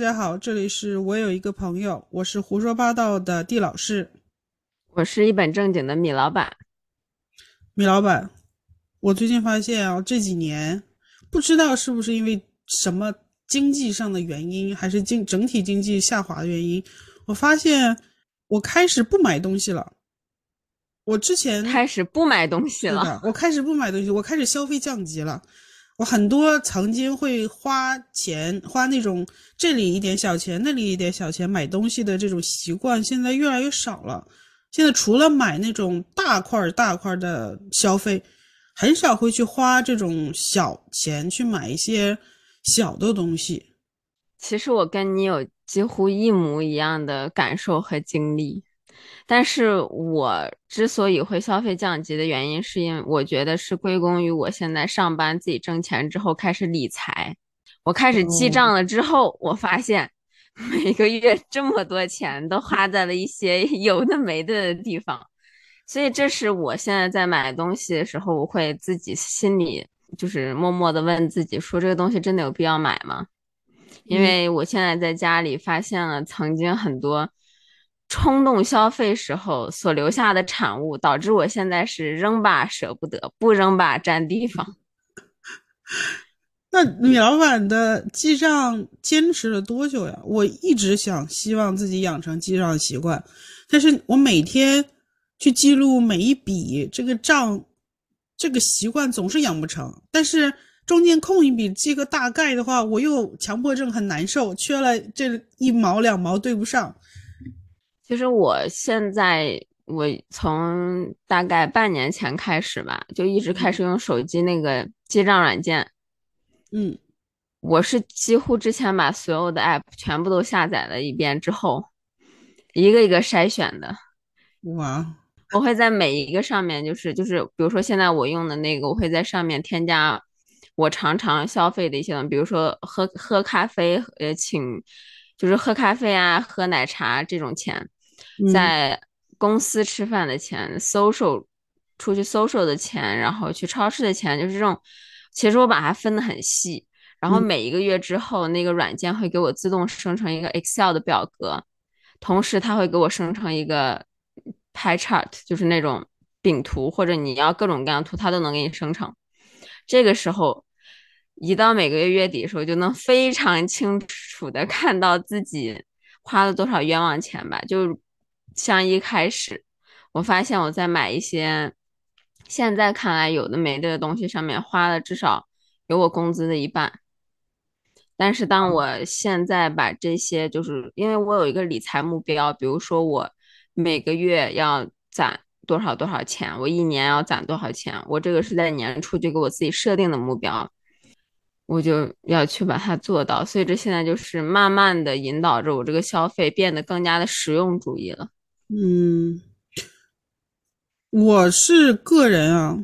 家好，这里是我有一个朋友，我是胡说八道的地老师，我是一本正经的米老板。米老板，我最近发现啊，这几年不知道是不是因为什么经济上的原因，还是经整体经济下滑的原因，我发现我开始不买东西了。我之前开始不买东西了，我开始不买东西，我开始消费降级了。我很多曾经会花钱花那种这里一点小钱那里一点小钱买东西的这种习惯，现在越来越少了。现在除了买那种大块大块的消费，很少会去花这种小钱去买一些小的东西。其实我跟你有几乎一模一样的感受和经历。但是我之所以会消费降级的原因，是因为我觉得是归功于我现在上班自己挣钱之后开始理财，我开始记账了之后，我发现 每个月这么多钱都花在了一些 有的没的的地方，所以这是我现在在买东西的时候，我会自己心里就是默默的问自己说，这个东西真的有必要买吗？因为我现在在家里发现了曾经很多。冲动消费时候所留下的产物，导致我现在是扔吧舍不得，不扔吧占地方。那米老板的记账坚持了多久呀？我一直想希望自己养成记账习惯，但是我每天去记录每一笔这个账，这个习惯总是养不成。但是中间空一笔记个大概的话，我又强迫症很难受，缺了这一毛两毛对不上。其实我现在，我从大概半年前开始吧，就一直开始用手机那个记账软件。嗯，我是几乎之前把所有的 app 全部都下载了一遍之后，一个一个筛选的。哇！我会在每一个上面，就是就是，比如说现在我用的那个，我会在上面添加我常常消费的一些东西，比如说喝喝咖啡，呃，请就是喝咖啡啊，喝奶茶这种钱。在公司吃饭的钱，social 出去 social 的钱，然后去超市的钱，就是这种。其实我把它分得很细，然后每一个月之后，那个软件会给我自动生成一个 Excel 的表格，同时它会给我生成一个 pie chart，就是那种饼图，或者你要各种各样图，它都能给你生成。这个时候，一到每个月月底的时候，就能非常清楚的看到自己花了多少冤枉钱吧，就。像一开始，我发现我在买一些现在看来有的没的东西上面花了至少有我工资的一半。但是当我现在把这些，就是因为我有一个理财目标，比如说我每个月要攒多少多少钱，我一年要攒多少钱，我这个是在年初就给我自己设定的目标，我就要去把它做到。所以这现在就是慢慢的引导着我这个消费变得更加的实用主义了。嗯，我是个人啊，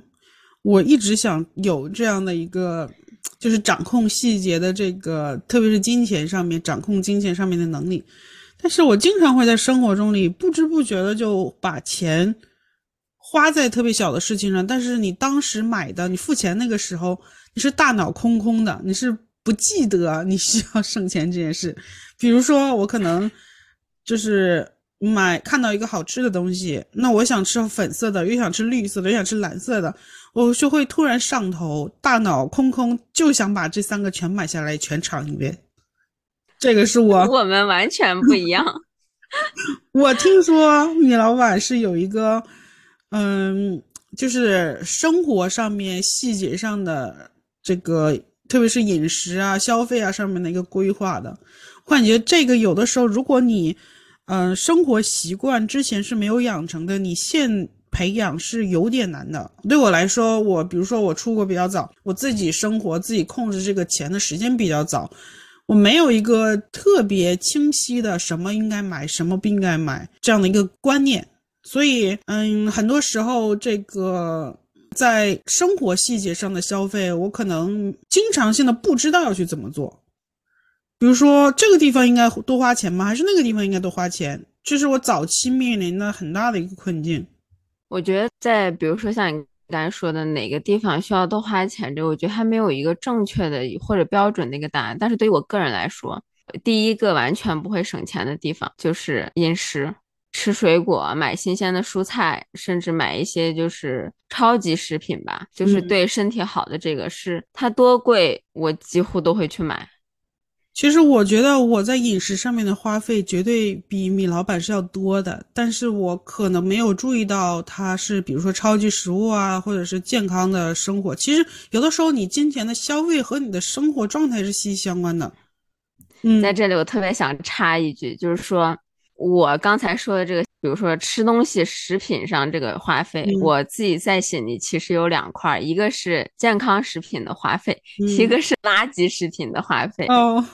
我一直想有这样的一个，就是掌控细节的这个，特别是金钱上面掌控金钱上面的能力。但是我经常会在生活中里不知不觉的就把钱花在特别小的事情上，但是你当时买的，你付钱那个时候，你是大脑空空的，你是不记得你需要 省钱这件事。比如说，我可能就是。买看到一个好吃的东西，那我想吃粉色的，又想吃绿色的，又想吃蓝色的，我就会突然上头，大脑空空，就想把这三个全买下来，全尝一遍。这个是我，我们完全不一样。我听说米老板是有一个，嗯，就是生活上面细节上的这个，特别是饮食啊、消费啊上面的一个规划的。我感觉这个有的时候，如果你嗯，生活习惯之前是没有养成的，你现培养是有点难的。对我来说，我比如说我出国比较早，我自己生活自己控制这个钱的时间比较早，我没有一个特别清晰的什么应该买，什么不应该买这样的一个观念。所以，嗯，很多时候这个在生活细节上的消费，我可能经常性的不知道要去怎么做。比如说这个地方应该多花钱吗？还是那个地方应该多花钱？这是我早期面临的很大的一个困境。我觉得在比如说像你刚才说的哪个地方需要多花钱，这我觉得还没有一个正确的或者标准的一个答案。但是对于我个人来说，第一个完全不会省钱的地方就是饮食，吃水果，买新鲜的蔬菜，甚至买一些就是超级食品吧，就是对身体好的这个是它多贵，我几乎都会去买。其实我觉得我在饮食上面的花费绝对比米老板是要多的，但是我可能没有注意到它是比如说超级食物啊，或者是健康的生活。其实有的时候你金钱的消费和你的生活状态是息息相关的。嗯，在这里我特别想插一句，就是说我刚才说的这个，比如说吃东西食品上这个花费，我自己在心里其实有两块，一个是健康食品的花费，一个是垃圾食品的花费。哦。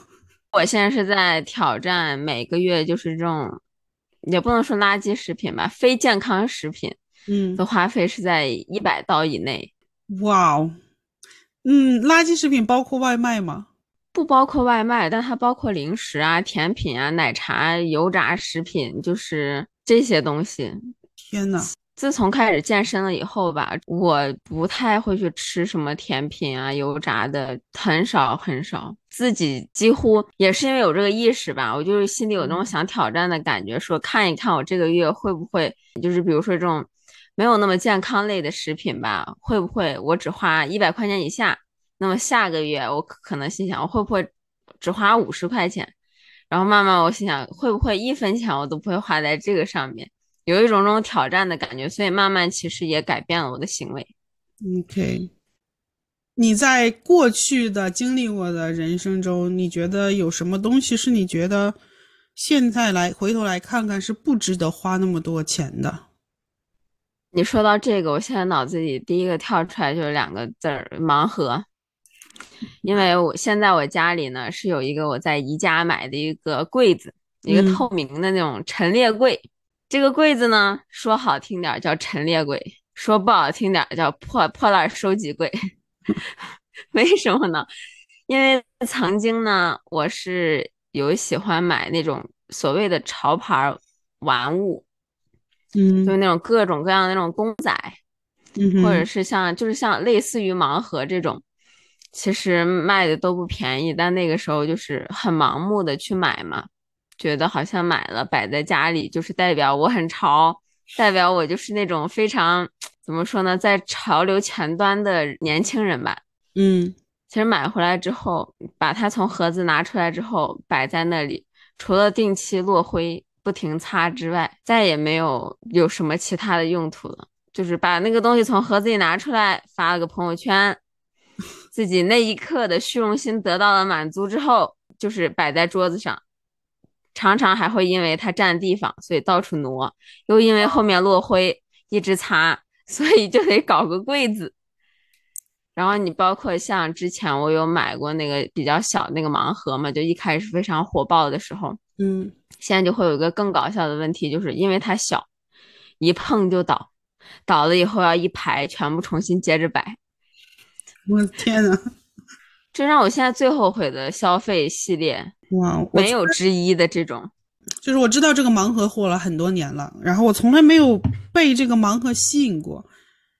我现在是在挑战每个月就是这种，也不能说垃圾食品吧，非健康食品，嗯，的花费是在一百刀以内。哇哦，嗯，垃圾食品包括外卖吗？不包括外卖，但它包括零食啊、甜品啊、奶茶、油炸食品，就是这些东西。天呐！自从开始健身了以后吧，我不太会去吃什么甜品啊、油炸的，很少很少。自己几乎也是因为有这个意识吧，我就是心里有那种想挑战的感觉，说看一看我这个月会不会，就是比如说这种没有那么健康类的食品吧，会不会我只花一百块钱以下？那么下个月我可能心想，我会不会只花五十块钱？然后慢慢我心想，会不会一分钱我都不会花在这个上面？有一种这种挑战的感觉，所以慢慢其实也改变了我的行为。OK，你在过去的经历过的人生中，你觉得有什么东西是你觉得现在来回头来看看是不值得花那么多钱的？你说到这个，我现在脑子里第一个跳出来就是两个字儿：盲盒。因为我现在我家里呢是有一个我在宜家买的一个柜子，一个透明的那种陈列柜。这个柜子呢，说好听点叫陈列柜，说不好听点叫破破烂收集柜。为什么呢？因为曾经呢，我是有喜欢买那种所谓的潮牌玩物，嗯，就是那种各种各样的那种公仔，嗯或者是像就是像类似于盲盒这种，其实卖的都不便宜，但那个时候就是很盲目的去买嘛。觉得好像买了摆在家里，就是代表我很潮，代表我就是那种非常怎么说呢，在潮流前端的年轻人吧。嗯，其实买回来之后，把它从盒子拿出来之后摆在那里，除了定期落灰不停擦之外，再也没有有什么其他的用途了。就是把那个东西从盒子里拿出来，发了个朋友圈，自己那一刻的虚荣心得到了满足之后，就是摆在桌子上。常常还会因为它占地方，所以到处挪；又因为后面落灰，一直擦，所以就得搞个柜子。然后你包括像之前我有买过那个比较小那个盲盒嘛，就一开始非常火爆的时候，嗯，现在就会有一个更搞笑的问题，就是因为它小，一碰就倒，倒了以后要一排全部重新接着摆。我的天呐！这让我现在最后悔的消费系列。哇，没有之一的这种，就是我知道这个盲盒火了很多年了，然后我从来没有被这个盲盒吸引过，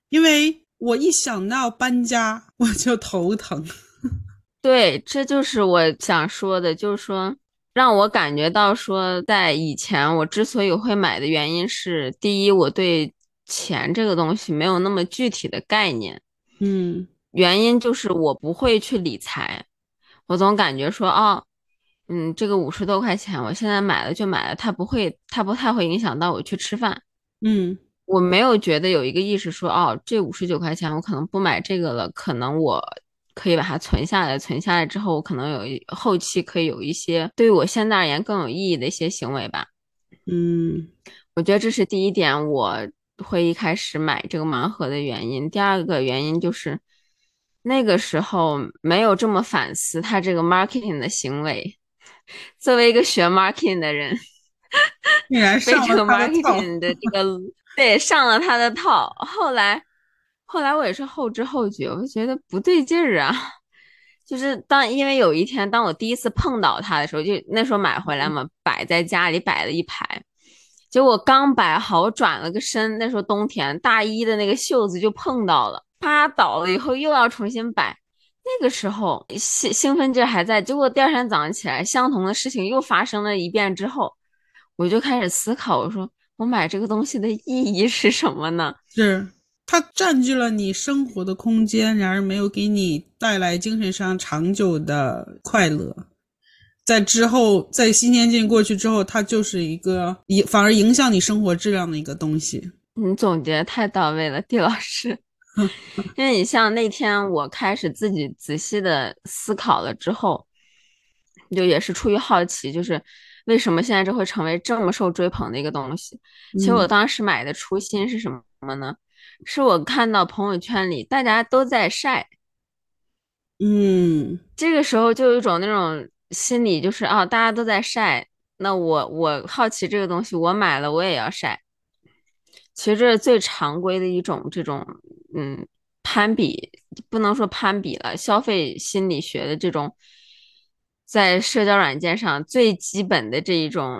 因为我一想到搬家我就头疼。对，这就是我想说的，就是说让我感觉到说，在以前我之所以会买的原因是，第一，我对钱这个东西没有那么具体的概念，嗯，原因就是我不会去理财，我总感觉说，哦。嗯，这个五十多块钱，我现在买了就买了，它不会，它不太会影响到我去吃饭。嗯，我没有觉得有一个意识说，哦，这五十九块钱我可能不买这个了，可能我可以把它存下来，存下来之后，我可能有后期可以有一些对于我现在而言更有意义的一些行为吧。嗯，我觉得这是第一点，我会一开始买这个盲盒的原因。第二个原因就是那个时候没有这么反思他这个 marketing 的行为。作为一个学 marketing 的人，被这个 marketing 的这个对上了他的套。后来，后来我也是后知后觉，我就觉得不对劲儿啊。就是当因为有一天，当我第一次碰到它的时候，就那时候买回来嘛，摆在家里摆了一排。结果刚摆好，我转了个身，那时候冬天，大衣的那个袖子就碰到了，啪倒了以后又要重新摆。那个时候兴兴奋劲还在，结果第二天早上起来，相同的事情又发生了一遍之后，我就开始思考，我说我买这个东西的意义是什么呢？是它占据了你生活的空间，然而没有给你带来精神上长久的快乐。在之后，在新年进过去之后，它就是一个影，反而影响你生活质量的一个东西。你总结太到位了，地老师。因为你像那天我开始自己仔细的思考了之后，就也是出于好奇，就是为什么现在这会成为这么受追捧的一个东西？其实我当时买的初心是什么呢？是我看到朋友圈里大家都在晒，嗯，这个时候就有一种那种心理，就是啊，大家都在晒，那我我好奇这个东西，我买了我也要晒。其实这是最常规的一种这种，嗯，攀比不能说攀比了，消费心理学的这种，在社交软件上最基本的这一种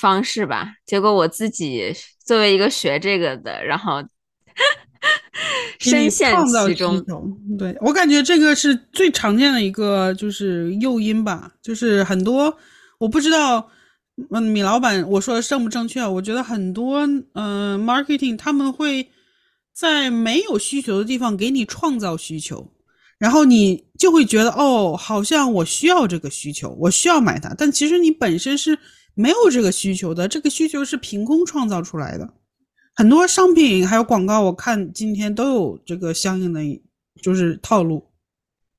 方式吧。结果我自己作为一个学这个的，然后 深陷其中。对我感觉这个是最常见的一个就是诱因吧，就是很多我不知道。嗯，米老板，我说的正不正确？我觉得很多，嗯，marketing 他们会在没有需求的地方给你创造需求，然后你就会觉得，哦，好像我需要这个需求，我需要买它。但其实你本身是没有这个需求的，这个需求是凭空创造出来的。很多商品还有广告，我看今天都有这个相应的就是套路。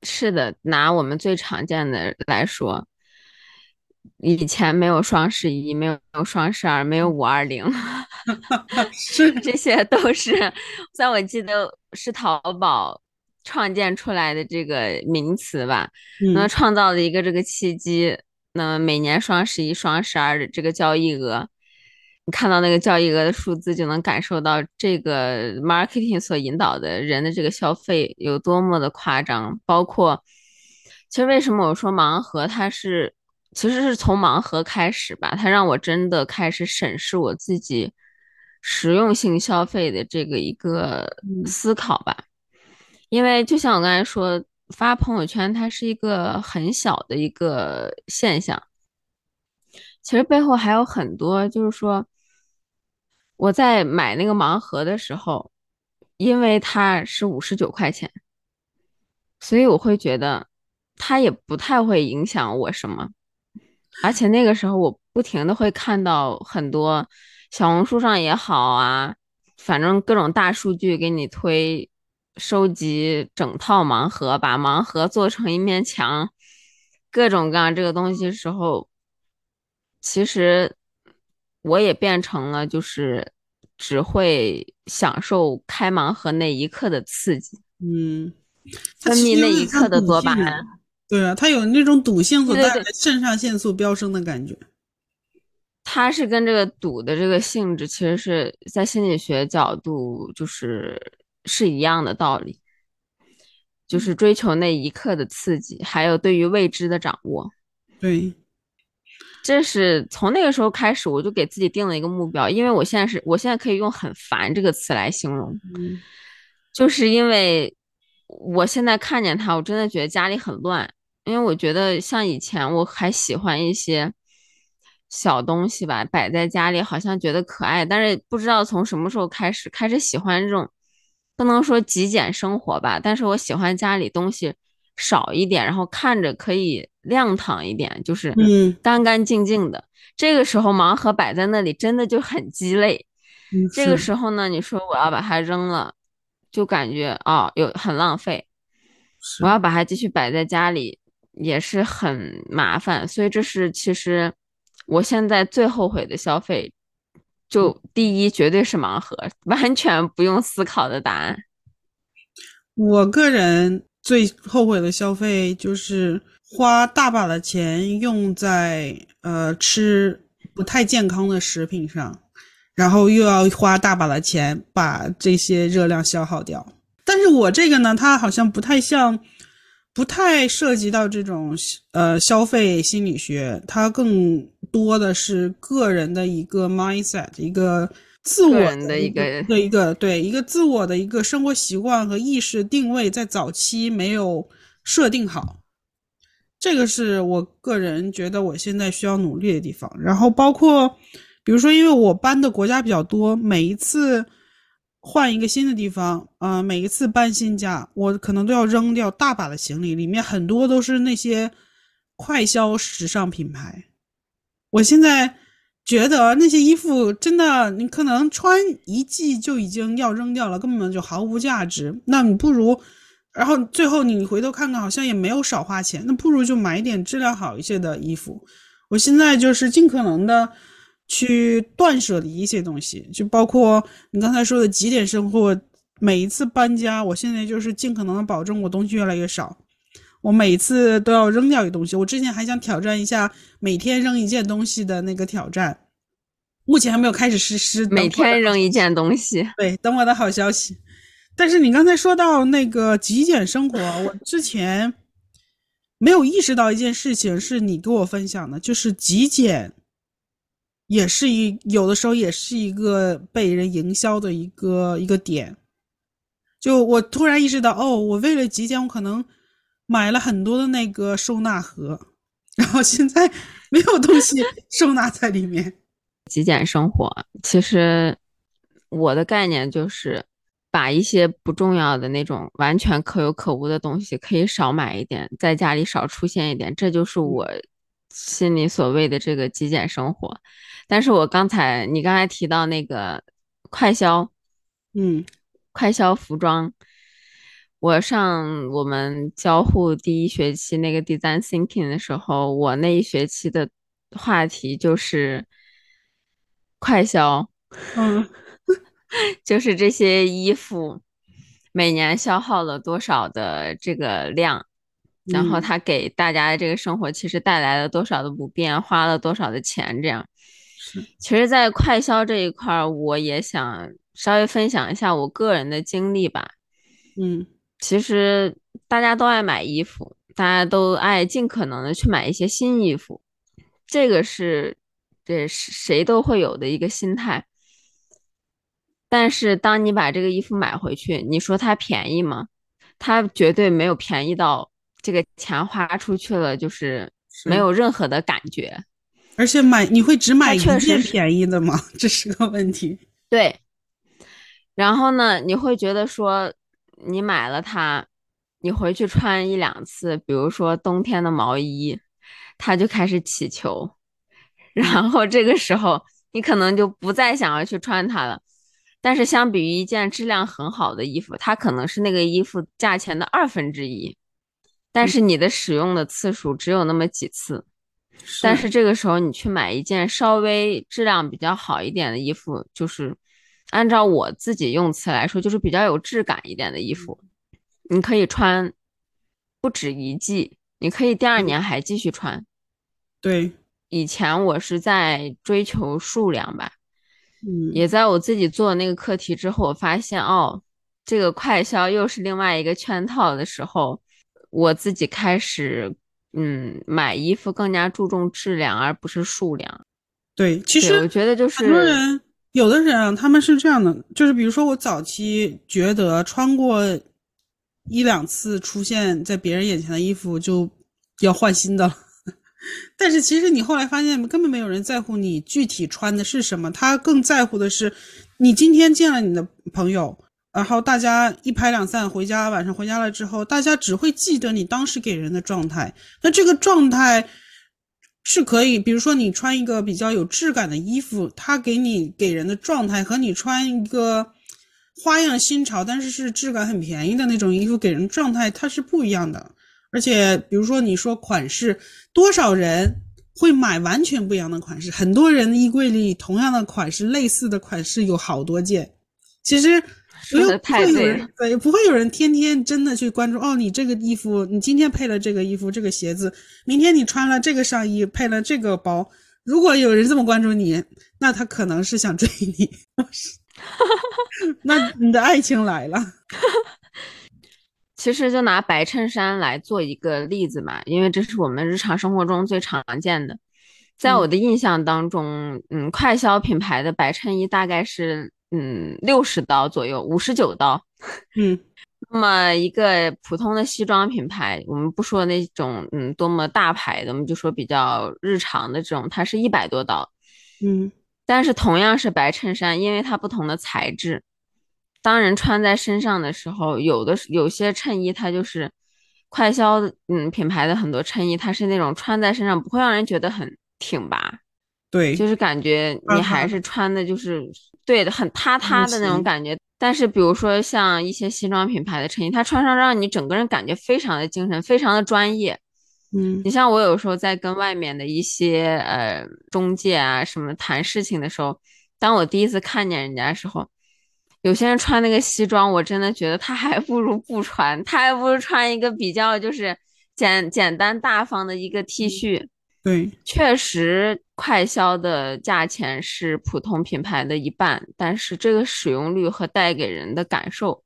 是的，拿我们最常见的来说。以前没有双十一，没有双十二，没有五二零，是这些都是在我记得是淘宝创建出来的这个名词吧？那创造了一个这个契机。那每年双十一、双十二的这个交易额，你看到那个交易额的数字，就能感受到这个 marketing 所引导的人的这个消费有多么的夸张。包括，其实为什么我说盲盒它是？其实是从盲盒开始吧，它让我真的开始审视我自己实用性消费的这个一个思考吧。因为就像我刚才说，发朋友圈它是一个很小的一个现象，其实背后还有很多，就是说我在买那个盲盒的时候，因为它是五十九块钱，所以我会觉得它也不太会影响我什么。而且那个时候，我不停的会看到很多小红书上也好啊，反正各种大数据给你推收集整套盲盒，把盲盒做成一面墙，各种各样这个东西的时候，其实我也变成了就是只会享受开盲盒那一刻的刺激，嗯，分泌那一刻的多巴胺。对啊，它有那种赌性所带来的肾上腺素飙升的感觉。它是跟这个赌的这个性质，其实是在心理学角度就是是一样的道理，就是追求那一刻的刺激，还有对于未知的掌握。对，这是从那个时候开始，我就给自己定了一个目标，因为我现在是我现在可以用很烦这个词来形容，就是因为我现在看见他，我真的觉得家里很乱。因为我觉得像以前我还喜欢一些小东西吧，摆在家里好像觉得可爱，但是不知道从什么时候开始开始喜欢这种，不能说极简生活吧，但是我喜欢家里东西少一点，然后看着可以亮堂一点，就是干干净净的。这个时候盲盒摆在那里真的就很鸡肋。这个时候呢，你说我要把它扔了，就感觉哦有很浪费。我要把它继续摆在家里。也是很麻烦，所以这是其实我现在最后悔的消费，就第一绝对是盲盒，完全不用思考的答案。我个人最后悔的消费就是花大把的钱用在呃吃不太健康的食品上，然后又要花大把的钱把这些热量消耗掉。但是我这个呢，它好像不太像。不太涉及到这种呃消费心理学，它更多的是个人的一个 mindset，一个自我的一个的一个对一个自我的一个生活习惯和意识定位，在早期没有设定好。这个是我个人觉得我现在需要努力的地方。然后包括，比如说，因为我搬的国家比较多，每一次换一个新的地方，啊，每一次搬新家，我可能都要扔掉大把的行李，里面很多都是那些快消时尚品牌。我现在觉得那些衣服真的，你可能穿一季就已经要扔掉了，根本就毫无价值。那你不如。然后最后你回头看看，好像也没有少花钱，那不如就买一点质量好一些的衣服。我现在就是尽可能的去断舍离一些东西，就包括你刚才说的极简生活。每一次搬家，我现在就是尽可能的保证我东西越来越少。我每次都要扔掉一个东西。我之前还想挑战一下每天扔一件东西的那个挑战，目前还没有开始实施。每天扔一件东西，对，等我的好消息。但是你刚才说到那个极简生活，我之前没有意识到一件事情，是你跟我分享的，就是极简也是一有的时候也是一个被人营销的一个一个点。就我突然意识到，哦，我为了极简，我可能买了很多的那个收纳盒，然后现在没有东西收纳在里面。极简生活，其实我的概念就是。把一些不重要的那种完全可有可无的东西可以少买一点，在家里少出现一点，这就是我心里所谓的这个极简生活。但是我刚才你刚才提到那个快消，嗯，快消服装，我上我们交互第一学期那个 design thinking 的时候，我那一学期的话题就是快销，嗯。就是这些衣服每年消耗了多少的这个量，然后它给大家的这个生活其实带来了多少的不便，花了多少的钱，这样。其实，在快销这一块儿，我也想稍微分享一下我个人的经历吧。嗯，其实大家都爱买衣服，大家都爱尽可能的去买一些新衣服，这个是这谁都会有的一个心态。但是，当你把这个衣服买回去，你说它便宜吗？它绝对没有便宜到这个钱花出去了，就是没有任何的感觉。而且买你会只买一件便宜的吗？这是个问题。对。然后呢，你会觉得说，你买了它，你回去穿一两次，比如说冬天的毛衣，它就开始起球，然后这个时候你可能就不再想要去穿它了。但是相比于一件质量很好的衣服，它可能是那个衣服价钱的二分之一，但是你的使用的次数只有那么几次。但是这个时候你去买一件稍微质量比较好一点的衣服，就是按照我自己用词来说，就是比较有质感一点的衣服，你可以穿不止一季，你可以第二年还继续穿。对，以前我是在追求数量吧。嗯，也在我自己做那个课题之后，我发现哦，这个快销又是另外一个圈套的时候，我自己开始嗯买衣服更加注重质量而不是数量。对，其实我觉得就是很多人，有的人啊，他们是这样的，就是比如说我早期觉得穿过一两次出现在别人眼前的衣服就要换新的了。但是其实你后来发现，根本没有人在乎你具体穿的是什么，他更在乎的是，你今天见了你的朋友，然后大家一拍两散回家，晚上回家了之后，大家只会记得你当时给人的状态。那这个状态是可以，比如说你穿一个比较有质感的衣服，它给你给人的状态和你穿一个花样新潮，但是是质感很便宜的那种衣服给人状态，它是不一样的。而且，比如说你说款式，多少人会买完全不一样的款式？很多人衣柜里同样的款式、类似的款式有好多件。其实，不会有人对，不会有人天天真的去关注。哦，你这个衣服，你今天配了这个衣服、这个鞋子，明天你穿了这个上衣，配了这个包。如果有人这么关注你，那他可能是想追你。那你的爱情来了。其实就拿白衬衫来做一个例子嘛，因为这是我们日常生活中最常见的。在我的印象当中，嗯，快消品牌的白衬衣大概是嗯六十刀左右，五十九刀。嗯，那么一个普通的西装品牌，我们不说那种嗯多么大牌的，我们就说比较日常的这种，它是一百多刀。嗯，但是同样是白衬衫，因为它不同的材质，当人穿在身上的时候，有的有些衬衣它就是快销嗯品牌的很多衬衣，它是那种穿在身上不会让人觉得很挺拔，对，就是感觉你还是穿的就是对的很塌塌的那种感觉。但是比如说像一些西装品牌的衬衣，它穿上让你整个人感觉非常的精神，非常的专业。嗯，你像我有时候在跟外面的一些呃中介啊什么谈事情的时候，当我第一次看见人家的时候，有些人穿那个西装，我真的觉得他还不如不穿，他还不如穿一个比较就是简简单大方的一个 T 恤。对，确实快销的价钱是普通品牌的一半，但是这个使用率和带给人的感受。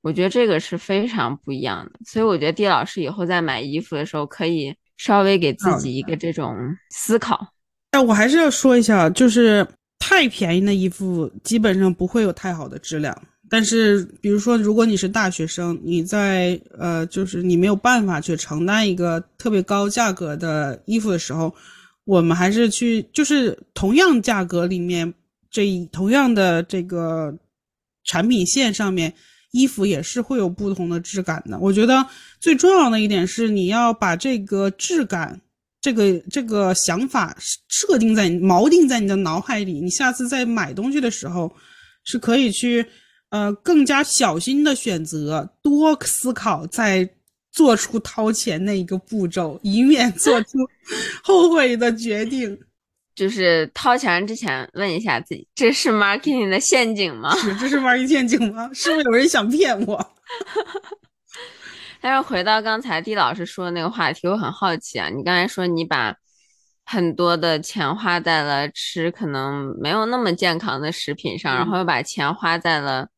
我觉得这个是非常不一样的，所以我觉得地老师以后在买衣服的时候，可以稍微给自己一个这种思考。哎，我还是要说一下，就是太便宜的衣服基本上不会有太好的质量。但是，比如说，如果你是大学生，你在呃，就是你没有办法去承担一个特别高价格的衣服的时候，我们还是去，就是同样价格里面，这同样的这个产品线上面。衣服也是会有不同的质感的。我觉得最重要的一点是，你要把这个质感、这个这个想法设定在锚定在你的脑海里。你下次在买东西的时候，是可以去呃更加小心的选择，多思考，再做出掏钱那一个步骤，以免做出 后悔的决定。就是掏钱之前问一下自己，这是 marketing 的陷阱吗？是，这是 marketing 陷阱吗？是不是有人想骗我？但是回到刚才地老师说的那个话题，我很好奇啊。你刚才说你把很多的钱花在了吃可能没有那么健康的食品上，然后又把钱花在了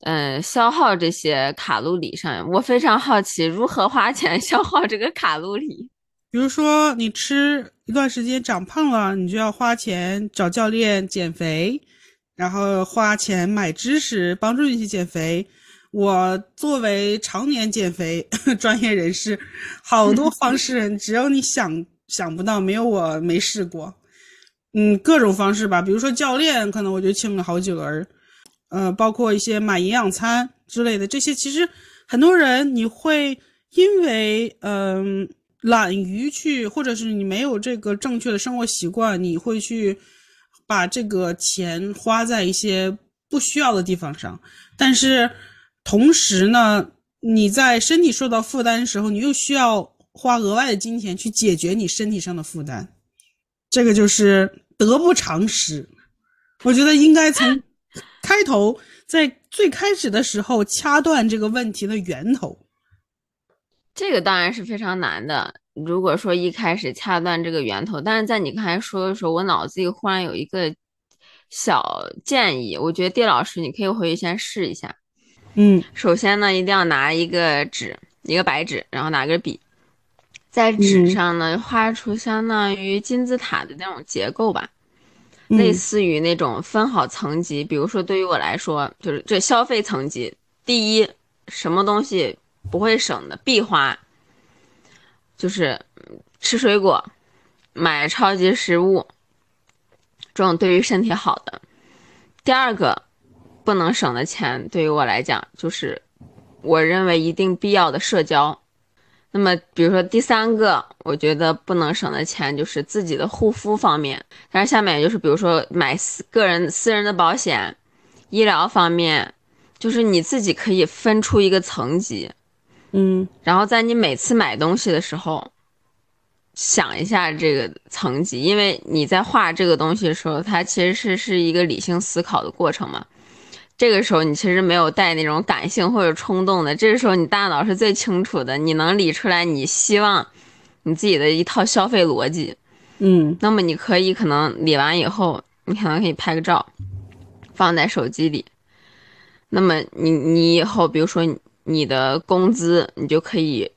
嗯消耗这些卡路里上。我非常好奇，如何花钱 消耗这个卡路里？比如说，你吃一段时间长胖了，你就要花钱找教练减肥，然后花钱买知识帮助你去减肥。我作为常年减肥 专业人士，好多方式，只要你想想不到，没有我没试过。嗯，各种方式吧，比如说教练，可能我就请了好几轮，呃，包括一些买营养餐之类的，这些其实很多人你会因为嗯。懒于去，或者是你没有这个正确的生活习惯，你会去把这个钱花在一些不需要的地方上。但是同时呢，你在身体受到负担的时候，你又需要花额外的金钱去解决你身体上的负担，这个就是得不偿失。我觉得应该从开头，在最开始的时候掐断这个问题的源头。这个当然是非常难的。如果说一开始掐断这个源头，但是在你刚才说的时候，我脑子里忽然有一个小建议，我觉得叶老师你可以回去先试一下。嗯，首先呢，一定要拿一个纸，一个白纸，然后拿根笔，在纸上呢画出相当于金字塔的那种结构吧，类似于那种分好层级。比如说对于我来说，就是这消费层级，第一，什么东西。不会省的必花，就是吃水果、买超级食物，这种对于身体好的。第二个不能省的钱，对于我来讲，就是我认为一定必要的社交。那么，比如说第三个，我觉得不能省的钱就是自己的护肤方面。但是下面就是比如说买私个人私人的保险、医疗方面，就是你自己可以分出一个层级。嗯，然后在你每次买东西的时候，想一下这个层级，因为你在画这个东西的时候，它其实是是一个理性思考的过程嘛。这个时候你其实没有带那种感性或者冲动的，这个时候你大脑是最清楚的，你能理出来你希望你自己的一套消费逻辑。嗯，那么你可以可能理完以后，你可能可以拍个照，放在手机里。那么你你以后比如说你。的工资，你就可以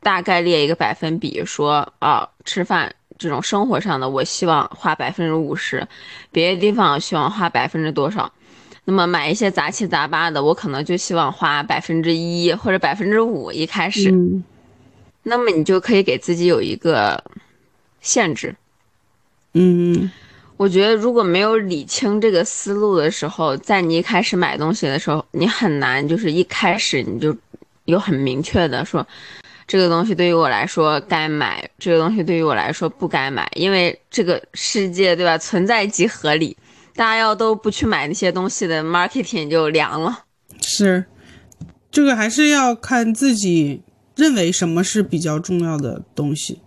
大概列一个百分比，说啊，吃饭这种生活上的，我希望花百分之五十，别的地方希望花百分之多少。那么买一些杂七杂八的，我可能就希望花百分之一或者百分之五一开始，嗯那么你就可以给自己有一个限制。嗯我觉得如果没有理清这个思路的时候，在你一开始买东西的时候，你很难就是一开始你就有很明确的说，这个东西对于我来说该买，这个东西对于我来说不该买，因为这个世界对吧，存在即合理。大家要都不去买那些东西的 marketing 就凉了。是，这个还是要看自己认为什么是比较重要的东西。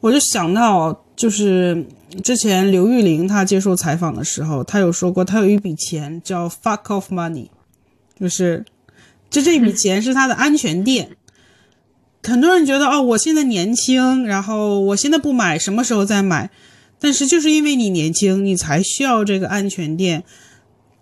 我就想到，就是之前刘玉玲她接受采访的时候，她有说过，她有一笔钱叫 fuck off money，就是就这笔钱是她的安全垫。很多人觉得哦，我现在年轻，然后我现在不买，什么时候再买？但是就是因为你年轻，你才需要这个安全垫。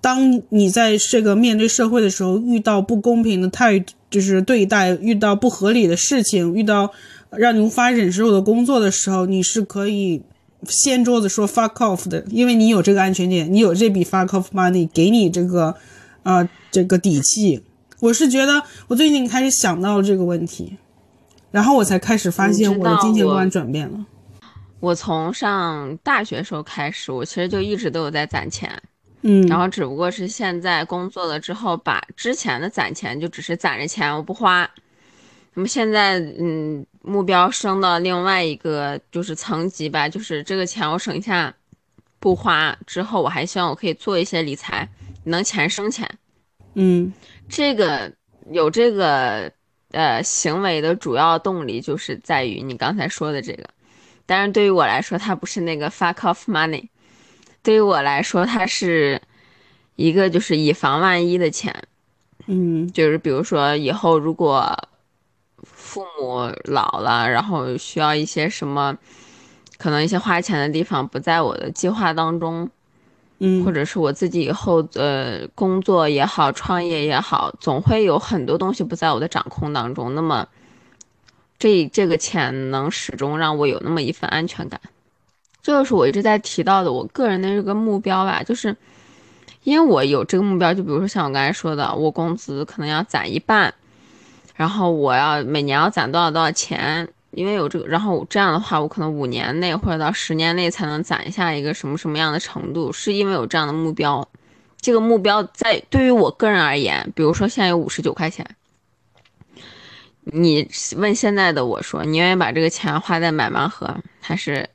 当你在这个面对社会的时候，遇到不公平的态，就是对待，遇到不合理的事情，遇到让你无法忍受的工作的时候，你是可以掀桌子说 fuck off 的，因为你有这个安全垫，你有这笔 fuck off money 给你这个，呃，这个底气。我是觉得我最近开始想到这个问题，然后我才开始发现我的金钱观转变了。我从上大学时候开始，我其实就一直都有在攒钱，嗯，然后只不过是现在工作了之后，把之前的攒钱就只是攒着钱，我不花。那么现在，嗯，目标升到另外一个就是层级吧，就是这个钱我省下不花之后，我还希望我可以做一些理财，能钱生钱。嗯这个有这个呃行为的主要动力就是在于你刚才说的这个，但是对于我来说，它不是那个 fuck off money，对于我来说，它是一个就是以防万一的钱，嗯。就是比如说以后如果父母老了，然后需要一些什么，可能一些花钱的地方不在我的计划当中，嗯，或者是我自己以后呃工作也好，创业也好，总会有很多东西不在我的掌控当中。那么，这这个钱能始终让我有那么一份安全感，这就是我一直在提到的我个人的这个目标吧。就是因为我有这个目标，就比如说像我刚才说的，我工资可能要攒一半，然后我要每年要攒多少多少钱。因为有这个，然后这样的话，我可能五年内或者到十年内才能攒下一个什么什么样的程度，是因为有这样的目标。这个目标在对于我个人而言，比如说现在有五十九块钱，你问现在的我说，你愿意把这个钱花在买盲盒，还是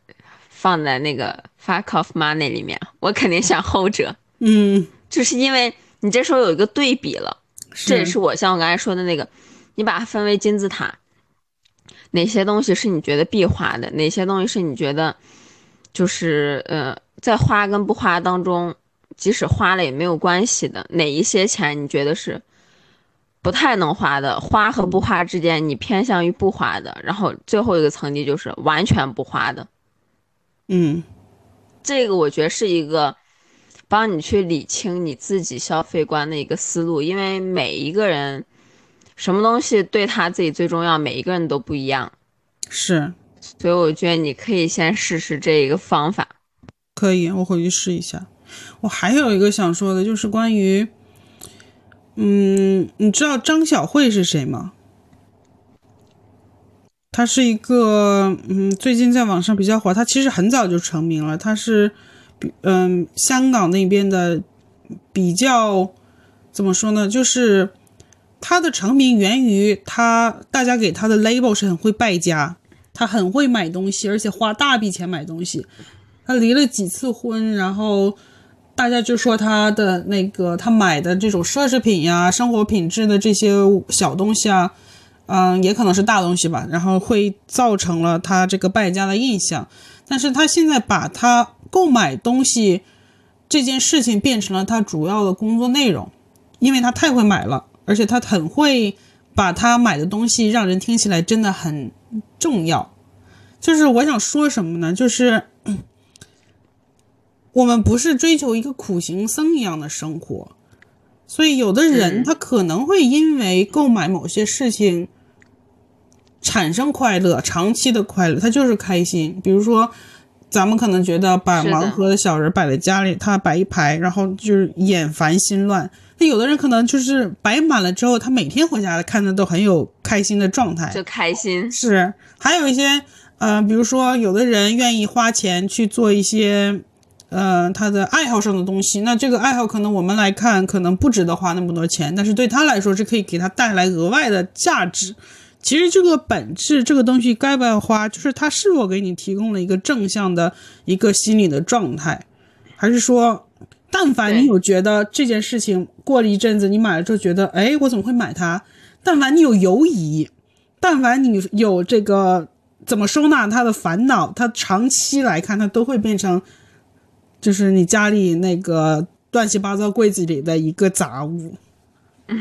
放在那个 fuck off money 里面？我肯定选后者，嗯，就是因为你这时候有一个对比了。这也是我像我刚才说的那个，你把它分为金字塔。哪些东西是你觉得必花的？哪些东西是你觉得，就是呃，在花跟不花当中，即使花了也没有关系的？哪一些钱你觉得是不太能花的？花和不花之间，你偏向于不花的。然后最后一个层级就是完全不花的。嗯，这个我觉得是一个帮你去理清你自己消费观的一个思路，因为每一个人。什么东西对他自己最重要？每一个人都不一样，是，所以我觉得你可以先试试这一个方法。可以，我回去试一下。我还有一个想说的，就是关于，嗯，你知道张小慧是谁吗？她是一个，嗯，最近在网上比较火。她其实很早就成名了，她是，嗯，香港那边的比较，怎么说呢？就是。她的成名源于她，大家给她的 label 是很会败家，她很会买东西，而且花大笔钱买东西。她离了几次婚，然后大家就说他的那个他买的这种奢侈品呀、生活品质的这些小东西啊，嗯，也可能是大东西吧，然后会造成了他这个败家的印象。但是他现在把他购买东西这件事情变成了他主要的工作内容，因为他太会买了。而且他很会把他买的东西让人听起来真的很重要。就是我想说什么呢？就是我们不是追求一个苦行僧一样的生活，所以有的人他可能会因为购买某些事情产生快乐，长期的快乐，他就是开心。比如说咱们可能觉得把盲盒的小人摆在家里，他摆一排，然后就是眼烦心乱。那有的人可能就是摆满了之后，他每天回家看的都很有开心的状态。就开心。是，还有一些呃，比如说有的人愿意花钱去做一些呃他的爱好上的东西，那这个爱好可能我们来看可能不值得花那么多钱，但是对他来说是可以给他带来额外的价值。其实这个本质，这个东西该不该花，就是它是否给你提供了一个正向的一个心理的状态，还是说，但凡你有觉得这件事情过了一阵子，你买了之后觉得，哎，我怎么会买它？但凡你有犹疑，但凡你有这个怎么收纳它的烦恼，它长期来看，它都会变成，就是你家里那个乱七八糟柜子里的一个杂物。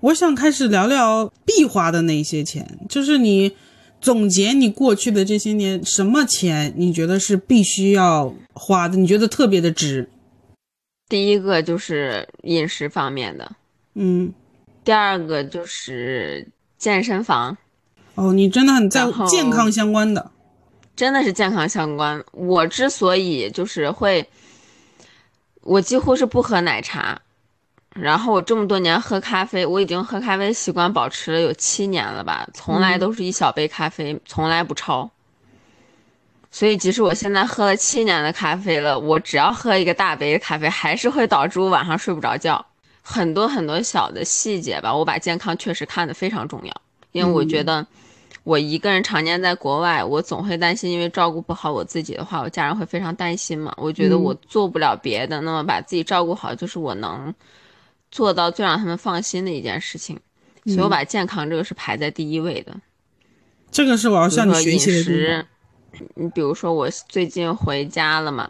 我想开始聊聊必花的那些钱，就是你总结你过去的这些年，什么钱你觉得是必须要花的？你觉得特别的值？第一个就是饮食方面的，嗯，第二个就是健身房，哦，你真的很在乎健康相关的。真的是健康相关。我之所以就是会，我几乎是不喝奶茶，然后我这么多年喝咖啡，我已经喝咖啡习惯保持了有七年了吧，从来都是一小杯咖啡，从来不超。所以即使我现在喝了七年的咖啡了，我只要喝一个大杯的咖啡，还是会导致我晚上睡不着觉。很多很多小的细节吧，我把健康确实看得非常重要，因为我觉得我一个人常年在国外，我总会担心，因为照顾不好我自己的话，我家人会非常担心嘛。我觉得我做不了别的，那么把自己照顾好，就是我能做到最让他们放心的一件事情。所以我把健康这个是排在第一位的。这个是我要向你学习你比如说我最近回家了嘛，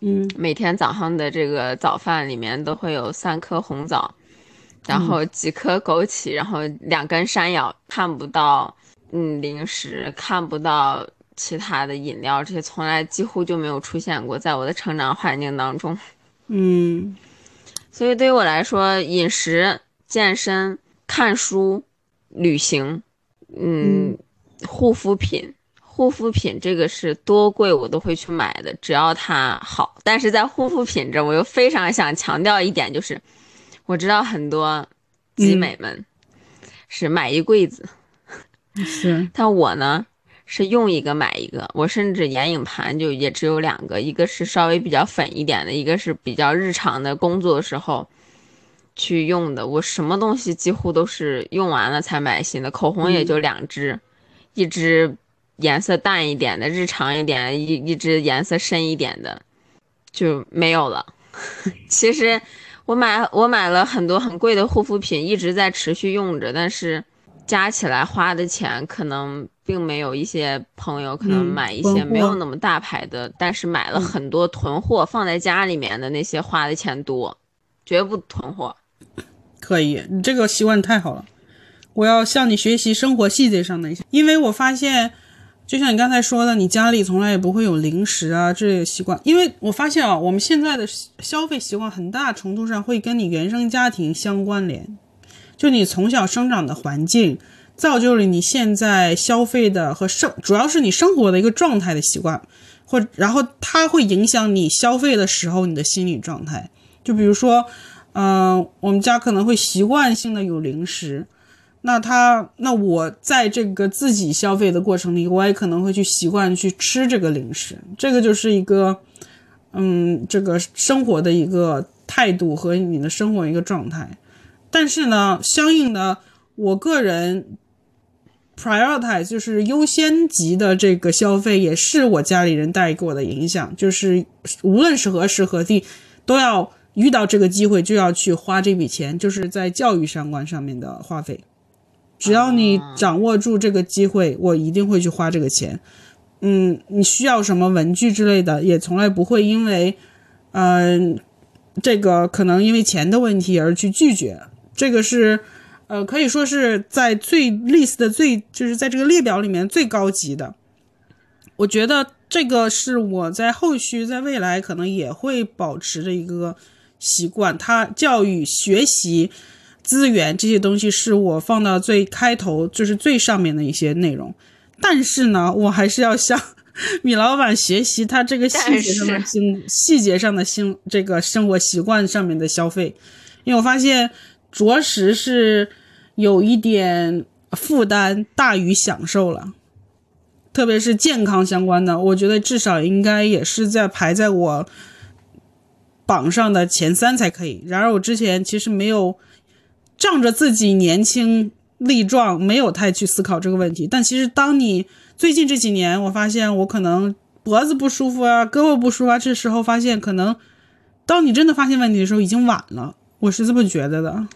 嗯每天早上的这个早饭里面都会有三颗红枣，然后几颗枸杞，然后两根山药，看不到嗯零食，看不到其他的饮料，这些从来几乎就没有出现过在我的成长环境当中。嗯所以对于我来说，饮食、健身、看书、旅行，嗯，护肤品，护肤品这个是多贵我都会去买的，只要它好。但是在护肤品这，我又非常想强调一点，就是我知道很多集美们是买一柜子，是 但我呢是用一个买一个，我甚至眼影盘就也只有两个，一个是稍微比较粉一点的，一个是比较日常的工作的时候去用的。我什么东西几乎都是用完了才买新的，口红也就两支，一支颜色淡一点的，日常一点，一一支颜色深一点的就没有了。其实我买我买了很多很贵的护肤品，一直在持续用着，但是加起来花的钱可能并没有一些朋友可能嗯买一些没有那么大牌的，但是买了很多囤货放在家里面的那些花的钱多，绝不囤货。可以，你这个习惯太好了。我要向你学习生活细节上的一些，因为我发现，就像你刚才说的，你家里从来也不会有零食啊这类习惯。因为我发现啊，我们现在的消费习惯很大程度上会跟你原生家庭相关联，就你从小生长的环境造就了你现在消费的和生，主要是你生活的一个状态的习惯，或然后它会影响你消费的时候你的心理状态。就比如说，嗯、我们家可能会习惯性的有零食，那他那我在这个自己消费的过程里，我也可能会去习惯去吃这个零食，这个就是一个，嗯，这个生活的一个态度和你的生活一个状态。但是呢，相应的，我个人 prioritize 就是优先级的这个消费，也是我家里人带给我的影响，就是无论是何时何地，都要遇到这个机会就要去花这笔钱，就是在教育相关上面的花费。只要你掌握住这个机会，我一定会去花这个钱。嗯，你需要什么文具之类的，也从来不会因为，嗯、这个可能因为钱的问题而去拒绝。这个是，呃，可以说是在最 list 的最，就是在这个列表里面最高级的。我觉得这个是我在后续在未来可能也会保持着一个习惯。它教育、学习、资源这些东西是我放到最开头，就是最上面的一些内容。但是呢，我还是要向 米老板学习他这个细节上的生细节上的生这个生活习惯上面的消费，因为我发现着实是有一点负担大于享受了，特别是健康相关的，我觉得至少应该也是在排在我榜上的前三才可以。然而我之前其实没有仗着自己年轻力壮，没有太去思考这个问题，但其实当你最近这几年，我发现我可能脖子不舒服啊，胳膊不舒服啊，这时候发现可能，当你真的发现问题的时候，已经晚了。我是这么觉得的。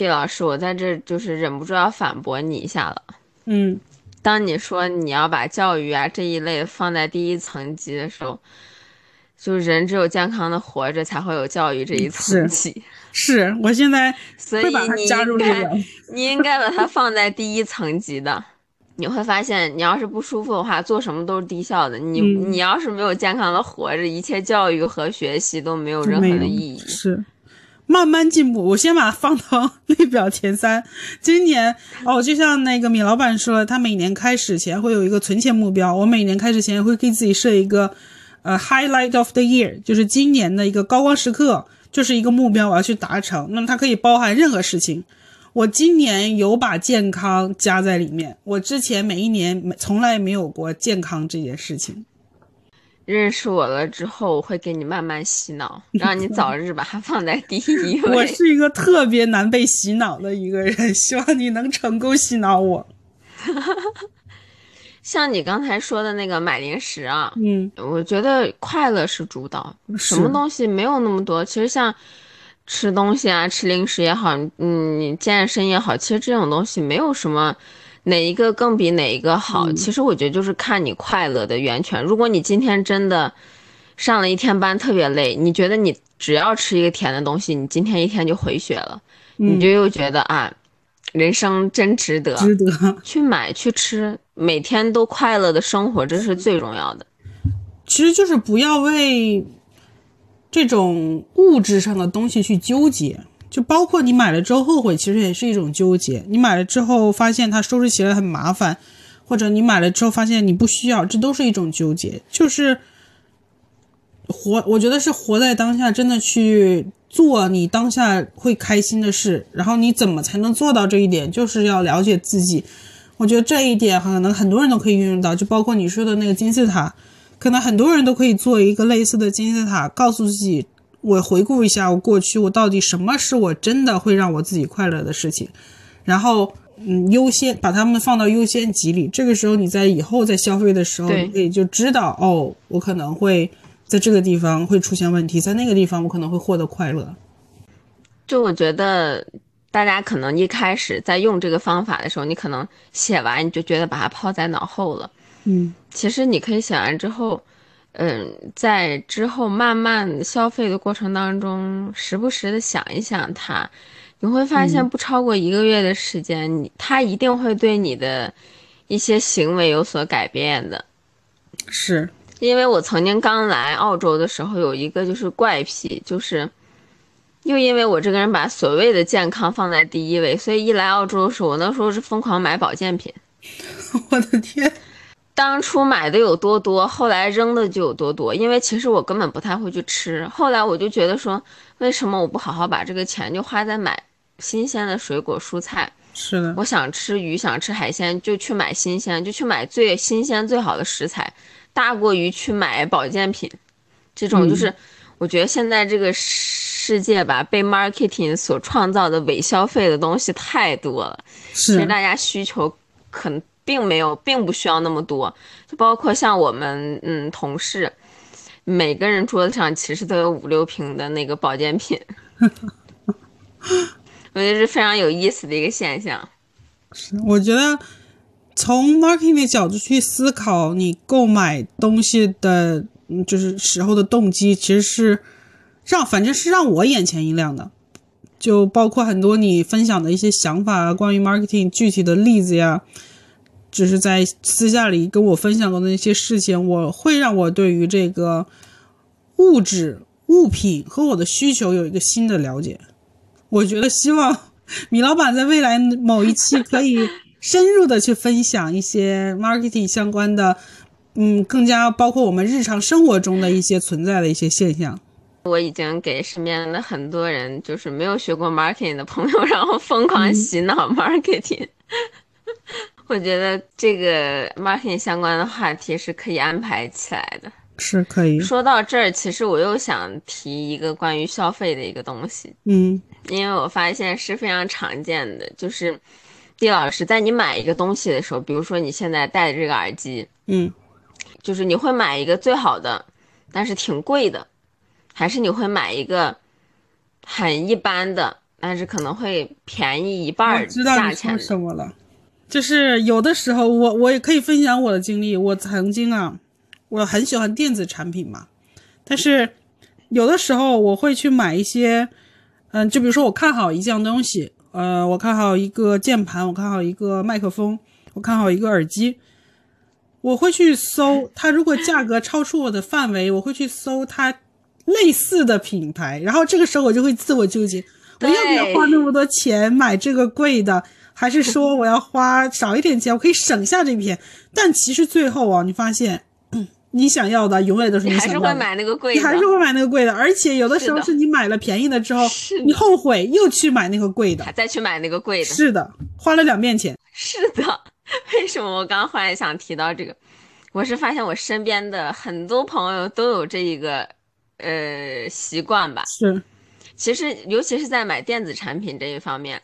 地老师，我在这就是忍不住要反驳你一下了。嗯，当你说你要把教育啊这一类放在第一层级的时候，就人只有健康的活着，才会有教育这一层级。是我现在所以你应该 你应该把它放在第一层级的。你会发现，你要是不舒服的话，做什么都是低效的。你你要是没有健康的活着，一切教育和学习都没有任何的意义。是，慢慢进步。我先把它放到列表前三。今年哦，就像那个米老板说了，他每年开始前会有一个存钱目标。我每年开始前会给自己设一个呃 highlight of the year，就是今年的一个高光时刻，就是一个目标，我要去达成。那么它可以包含任何事情。我今年有把健康加在里面，我之前每一年没从来没有过健康这件事情。认识我了之后，我会给你慢慢洗脑，让你早日把它放在第一 位。我是一个特别难被洗脑的一个人，希望你能成功洗脑我。像你刚才说的那个买零食啊，嗯，我觉得快乐是主导，什么东西没有那么多。其实像。吃东西啊，吃零食也好，嗯，你健身也好，其实这种东西没有什么哪一个更比哪一个好。其实我觉得就是看你快乐的源泉。如果你今天真的上了一天班特别累，你觉得你只要吃一个甜的东西，你今天一天就回血了，你就又觉得啊，人生真值得，值得 去买去吃，每天都快乐的生活，这是最重要的。其实就是不要为。这种物质上的东西去纠结，就包括你买了之后后悔，其实也是一种纠结。你买了之后发现它收拾起来很麻烦，或者你买了之后发现你不需要，这都是一种纠结。就是活，我觉得是活在当下，真的去做你当下会开心的事。然后你怎么才能做到这一点？就是要了解自己。我觉得这一点可能很多人都可以运用到，就包括你说的那个金字塔。可能很多人都可以做一个类似的金字塔，告诉自己：我回顾一下我过去，我到底什么是我真的会让我自己快乐的事情，然后嗯，优先把它们放到优先级里。这个时候你在以后在消费的时候，可以就知道哦，我可能会在这个地方会出现问题，在那个地方我可能会获得快乐。就我觉得大家可能一开始在用这个方法的时候，你可能写完你就觉得把它抛在脑后了。嗯，其实你可以写完之后，嗯，在之后慢慢消费的过程当中，时不时的想一想它，你会发现不超过一个月的时间，你它一定会对你的一些行为有所改变的。是，因为我曾经刚来澳洲的时候有一个就是怪癖，就是又因为我这个人把所谓的健康放在第一位，所以一来澳洲的时候，我那时候是疯狂买保健品。我的天！当初买的有多多，后来扔的就有多多。因为其实我根本不太会去吃。后来我就觉得说，为什么我不好好把这个钱就花在买新鲜的水果蔬菜？是的，我想吃鱼，想吃海鲜，就去买新鲜，就去买最新鲜、最好的食材，大过于去买保健品。这种就是，我觉得现在这个世界吧，被 marketing 所创造的伪消费的东西太多了。是，其实大家需求可能。并没有，并不需要那么多，就包括像我们，嗯，同事，每个人桌子上其实都有五六瓶的那个保健品，我觉得是非常有意思的一个现象。是，我觉得从 marketing 的角度去思考，你购买东西的，就是时候的动机，其实是让，反正是让我眼前一亮的，就包括很多你分享的一些想法啊，关于 marketing 具体的例子呀。就是在私下里跟我分享过的那些事情，我会让我对于这个物质物品和我的需求有一个新的了解。我觉得希望米老板在未来某一期可以深入的去分享一些 marketing 相关的嗯，更加包括我们日常生活中的一些存在的一些现象。我已经给身边的很多人，就是没有学过 marketing 的朋友，然后疯狂洗脑 marketing。我觉得这个 marketing 相关的话题是可以安排起来的。是可以。说到这儿，其实我又想提一个关于消费的一个东西。嗯，因为我发现是非常常见的，就是毕老师在你买一个东西的时候，比如说你现在戴的这个耳机，嗯，就是你会买一个最好的，但是挺贵的。还是你会买一个很一般的，但是可能会便宜一半儿价钱。什么了？就是有的时候，我我也可以分享我的经历。我曾经啊，我很喜欢电子产品嘛，但是有的时候我会去买一些，嗯，就比如说我看好一项东西，呃，我看好一个键盘，我看好一个麦克风，我看好一个耳机，我会去搜 它。如果价格超出我的范围，我会去搜它。类似的品牌，然后这个时候我就会自我纠结，我要不要花那么多钱买这个贵的，还是说我要花少一点钱，我可以省下这片？但其实最后啊，你发现，你想要的永远都是你想要的，你还是会买那个贵的，你还是会买那个贵的，而且有的时候是你买了便宜的之后，你后悔又去买那个贵的，再去买那个贵的，是的，花了两遍钱。是的，为什么我刚忽然想提到这个？我是发现我身边的很多朋友都有这一个。呃，习惯吧。是，其实尤其是在买电子产品这一方面，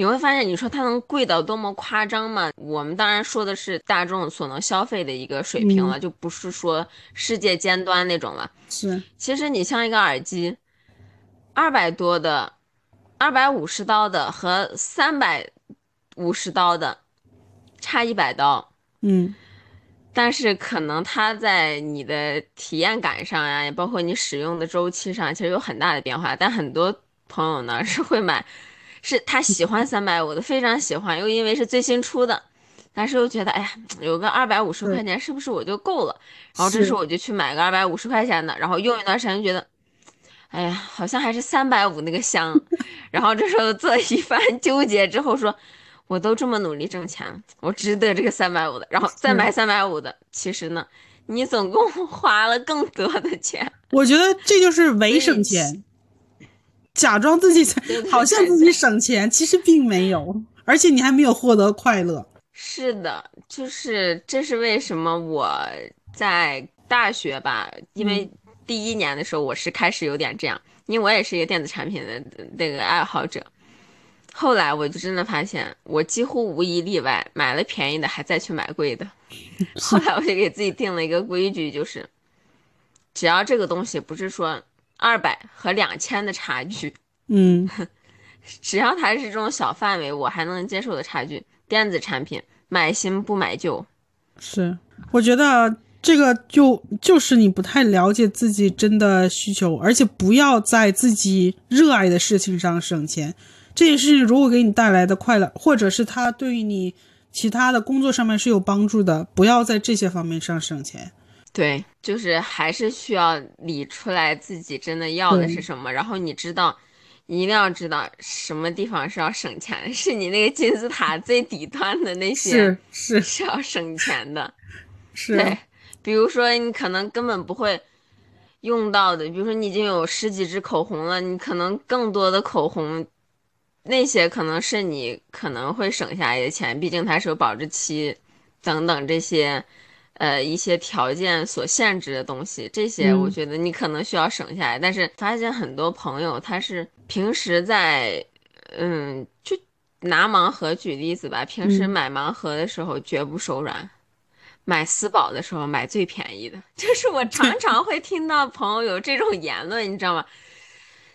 你会发现，你说它能贵到多么夸张吗？我们当然说的是大众所能消费的一个水平了，就不是说世界尖端那种了。是，其实你像一个耳机，二百多的，二百五十刀的和三百五十刀的，差一百刀。嗯。但是可能它在你的体验感上呀，也包括你使用的周期上，其实有很大的变化。但很多朋友呢是会买，是他喜欢三百五的，非常喜欢，又因为是最新出的，但是又觉得，哎呀，有个二百五十块钱是不是我就够了？然后这时候我就去买个二百五十块钱的，然后用一段时间觉得，哎呀，好像还是三百五那个香。然后这时候做一番纠结之后说。我都这么努力挣钱，我值得这个三百五的，然后再买三百五的。其实呢，你总共花了更多的钱。我觉得这就是伪省钱，假装自己好像自己省钱，其实并没有，而且你还没有获得快乐。是的，就是这是为什么我在大学吧，因为第一年的时候我是开始有点这样，因为我也是一个电子产品的那个爱好者。后来我就真的发现，我几乎无一例外买了便宜的，还再去买贵的。后来我就给自己定了一个规矩，就是只要这个东西不是说二百和两千的差距，嗯，只要它是这种小范围，我还能接受的差距，电子产品买新不买旧。是，我觉得这个就就是你不太了解自己真的需求，而且不要在自己热爱的事情上省钱。这件事情如果给你带来的快乐，或者是它对于你其他的工作上面是有帮助的，不要在这些方面上省钱。对，就是还是需要理出来自己真的要的是什么，然后你知道，你一定要知道什么地方是要省钱，是你那个金字塔最底端的那些是是是要省钱的。是，对，比如说你可能根本不会用到的，比如说你已经有十几支口红了，你可能更多的口红。那些可能是你可能会省下来的钱，毕竟它是有保质期，等等这些，呃，一些条件所限制的东西，这些我觉得你可能需要省下来。但是发现很多朋友他是平时在，嗯，就拿盲盒举例子吧，平时买盲盒的时候绝不手软，买私宝的时候买最便宜的，就是我常 常会听到朋友有这种言论，你知道吗？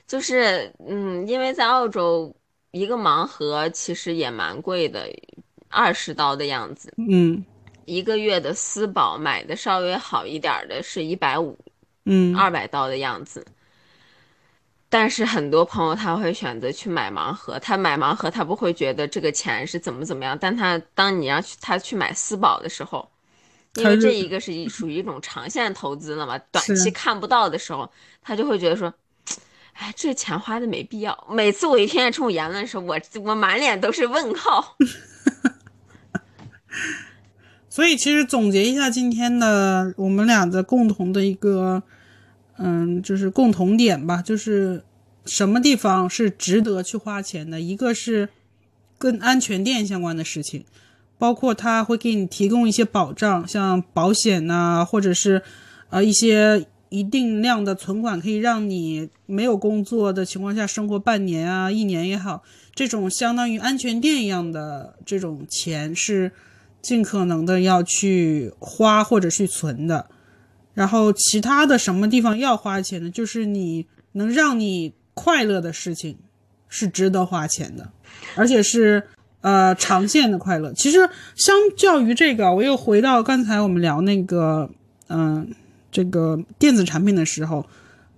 就是，嗯，因为在澳洲。一个盲盒其实也蛮贵的，二十刀的样子。嗯，一个月的私保买的稍微好一点的是一百五，嗯，二百刀的样子。但是很多朋友他会选择去买盲盒，他买盲盒他不会觉得这个钱是怎么怎么样，但他当你要去他去买私保的时候，因为这一个是一属于一种长线投资了嘛，短期看不到的时候，他就会觉得说。哎，这钱花的没必要。每次我一听见这种言论的时候，我我满脸都是问号。所以其实总结一下今天的我们俩的共同的一个，嗯，就是共同点吧，就是什么地方是值得去花钱的。一个是跟安全垫相关的事情，包括它会给你提供一些保障，像保险呐、或者是呃一些一定量的存款，可以让你没有工作的情况下生活半年啊、一年也好，这种相当于安全垫一样的这种钱是。尽可能的要去花或者去存的，然后其他的什么地方要花钱呢，就是你能让你快乐的事情是值得花钱的，而且是呃长线的快乐。其实相较于这个，我又回到刚才我们聊那个嗯、这个电子产品的时候，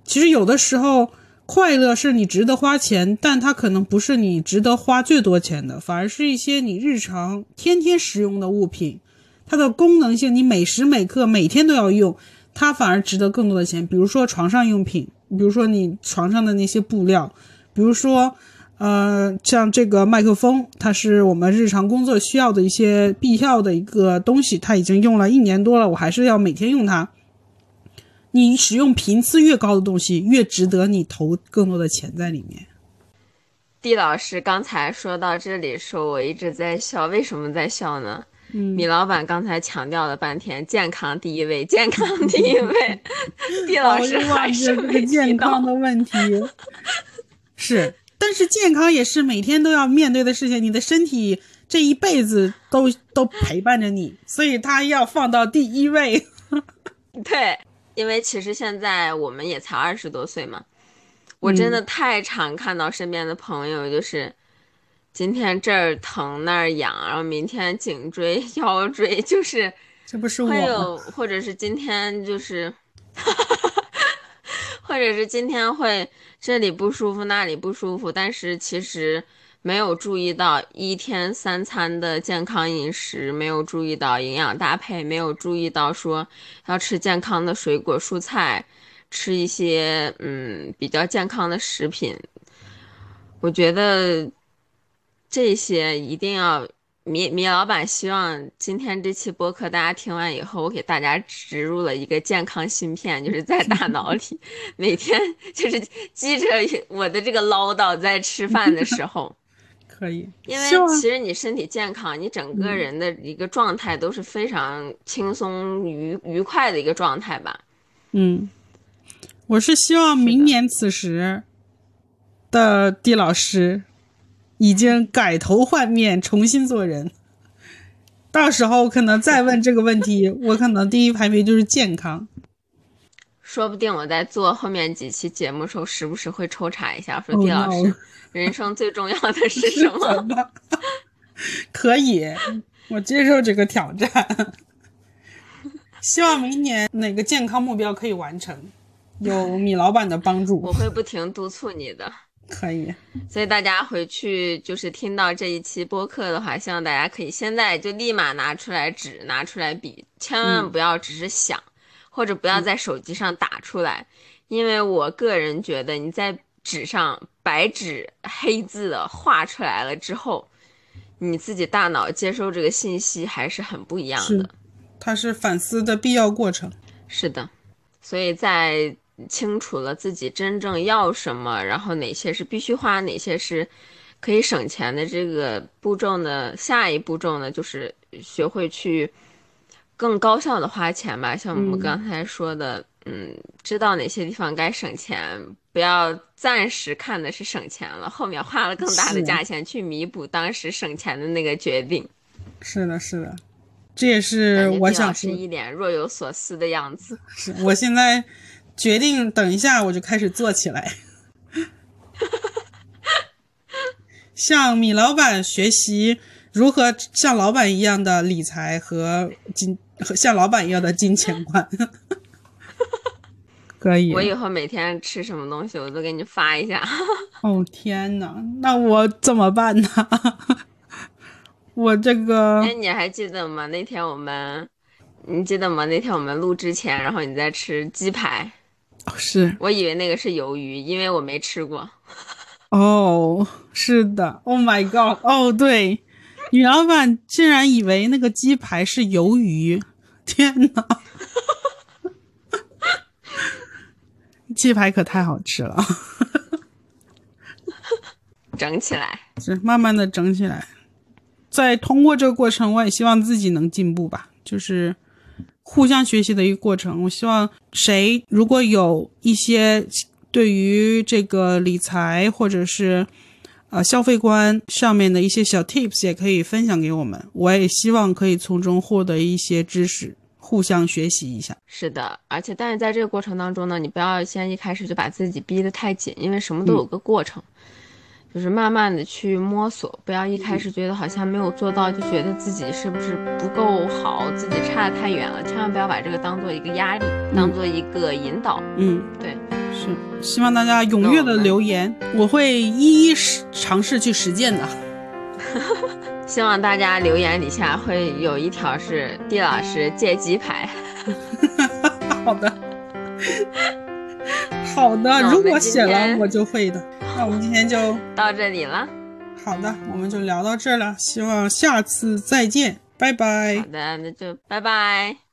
其实有的时候。快乐是你值得花钱，但它可能不是你值得花最多钱的，反而是一些你日常天天使用的物品，它的功能性你每时每刻每天都要用，它反而值得更多的钱。比如说床上用品，比如说你床上的那些布料，比如说呃像这个麦克风，它是我们日常工作需要的一些必要的一个东西，它已经用了一年多了，我还是要每天用它。你使用频次越高的东西，越值得你投更多的钱在里面。地老师刚才说到这里时候，我一直在笑，为什么在笑呢？嗯米老板刚才强调了半天，健康第一位，健康第一位。地老师还是这个没健康。的问题。是，但是健康也是每天都要面对的事情。你的身体这一辈子都都陪伴着你，所以它要放到第一位。对，因为其实现在我们也才二十多岁嘛，我真嗯的太常看到身边的朋友，就是今天这儿疼那儿痒，然后明天颈椎、腰椎，就是这不是我吗？会有，或者是今天就是，或者是今天会这里不舒服那里不舒服，但是其实没有注意到一天三餐的健康饮食，没有注意到营养搭配，没有注意到说要吃健康的水果蔬菜，吃一些嗯比较健康的食品。我觉得这些一定要米米老板希望今天这期播客大家听完以后，我给大家植入了一个健康芯片，就是在大脑里，每天就是记着我的这个唠叨，在吃饭的时候，可以，因为其实你身体健康，你整个人的一个状态都是非常轻松愉愉快的一个状态吧。嗯，我是希望明年此时的地老师已经改头换面，重新做人。到时候可能再问这个问题，我可能第一排名就是健康。说不定我在做后面几期节目的时候，时不时会抽查一下，说 Oh 地老师人生最重要的是什么？可以，我接受这个挑战。希望明年哪个健康目标可以完成，有米老板的帮助 我，会不停督促你的。可以。所以大家回去就是听到这一期播客的话，希望大家可以现在就立马拿出来纸，拿出来笔，千万不要只是想，或者不要在手机上打出来，因为我个人觉得你在纸上白纸黑字的画出来了之后，你自己大脑接收这个信息还是很不一样是的。它是反思的必要过程。是的，所以在清楚了自己真正要什么，然后哪些是必须花，哪些是可以省钱的这个步骤呢？下一步骤呢，就是学会去更高效的花钱吧。像我们嗯刚才说的，嗯知道哪些地方该省钱，不要暂时看的是省钱了，后面花了更大的价钱去弥补当时省钱的那个决定。是的，是的，这也是我想说，丁老师一脸若有所思的样子。是我现在决定，等一下我就开始做起来，向米老板学习如何像老板一样的理财和金，和像老板一样的金钱观。可以我，以后每天吃什么东西，我都给你发一下。哦天哪，那我怎么办呢？我这个哎，你还记得吗？那天我们，你记得吗？那天我们录之前，然后你在吃鸡排，哦是我以为那个是鱿鱼，因为我没吃过。哦，是的，Oh my God，哦对，女老板竟然以为那个鸡排是鱿鱼，天哪！鸡排可太好吃了，整起来，是慢慢的整起来。在通过这个过程，我也希望自己能进步吧，就是互相学习的一个过程。我希望谁如果有一些对于这个理财或者是呃消费观上面的一些小 tips，也可以分享给我们。我也希望可以从中获得一些知识，互相学习一下。是的，而且但是在这个过程当中呢，你不要先一开始就把自己逼得太紧，因为什么都有个过程。就是慢慢的去摸索，不要一开始觉得好像没有做到，就觉得自己是不是不够好，自己差得太远了。千万不要把这个当做一个压力，当做一个引导。嗯，对，是希望大家踊跃的留言，我会一一尝试去实践的。希望大家留言底下会有一条是地老师借鸡排。好的，好的，如果写了我就会的。那我们今天就到这里了。好的，我们就聊到这了。希望下次再见，拜拜。好的，那就拜拜。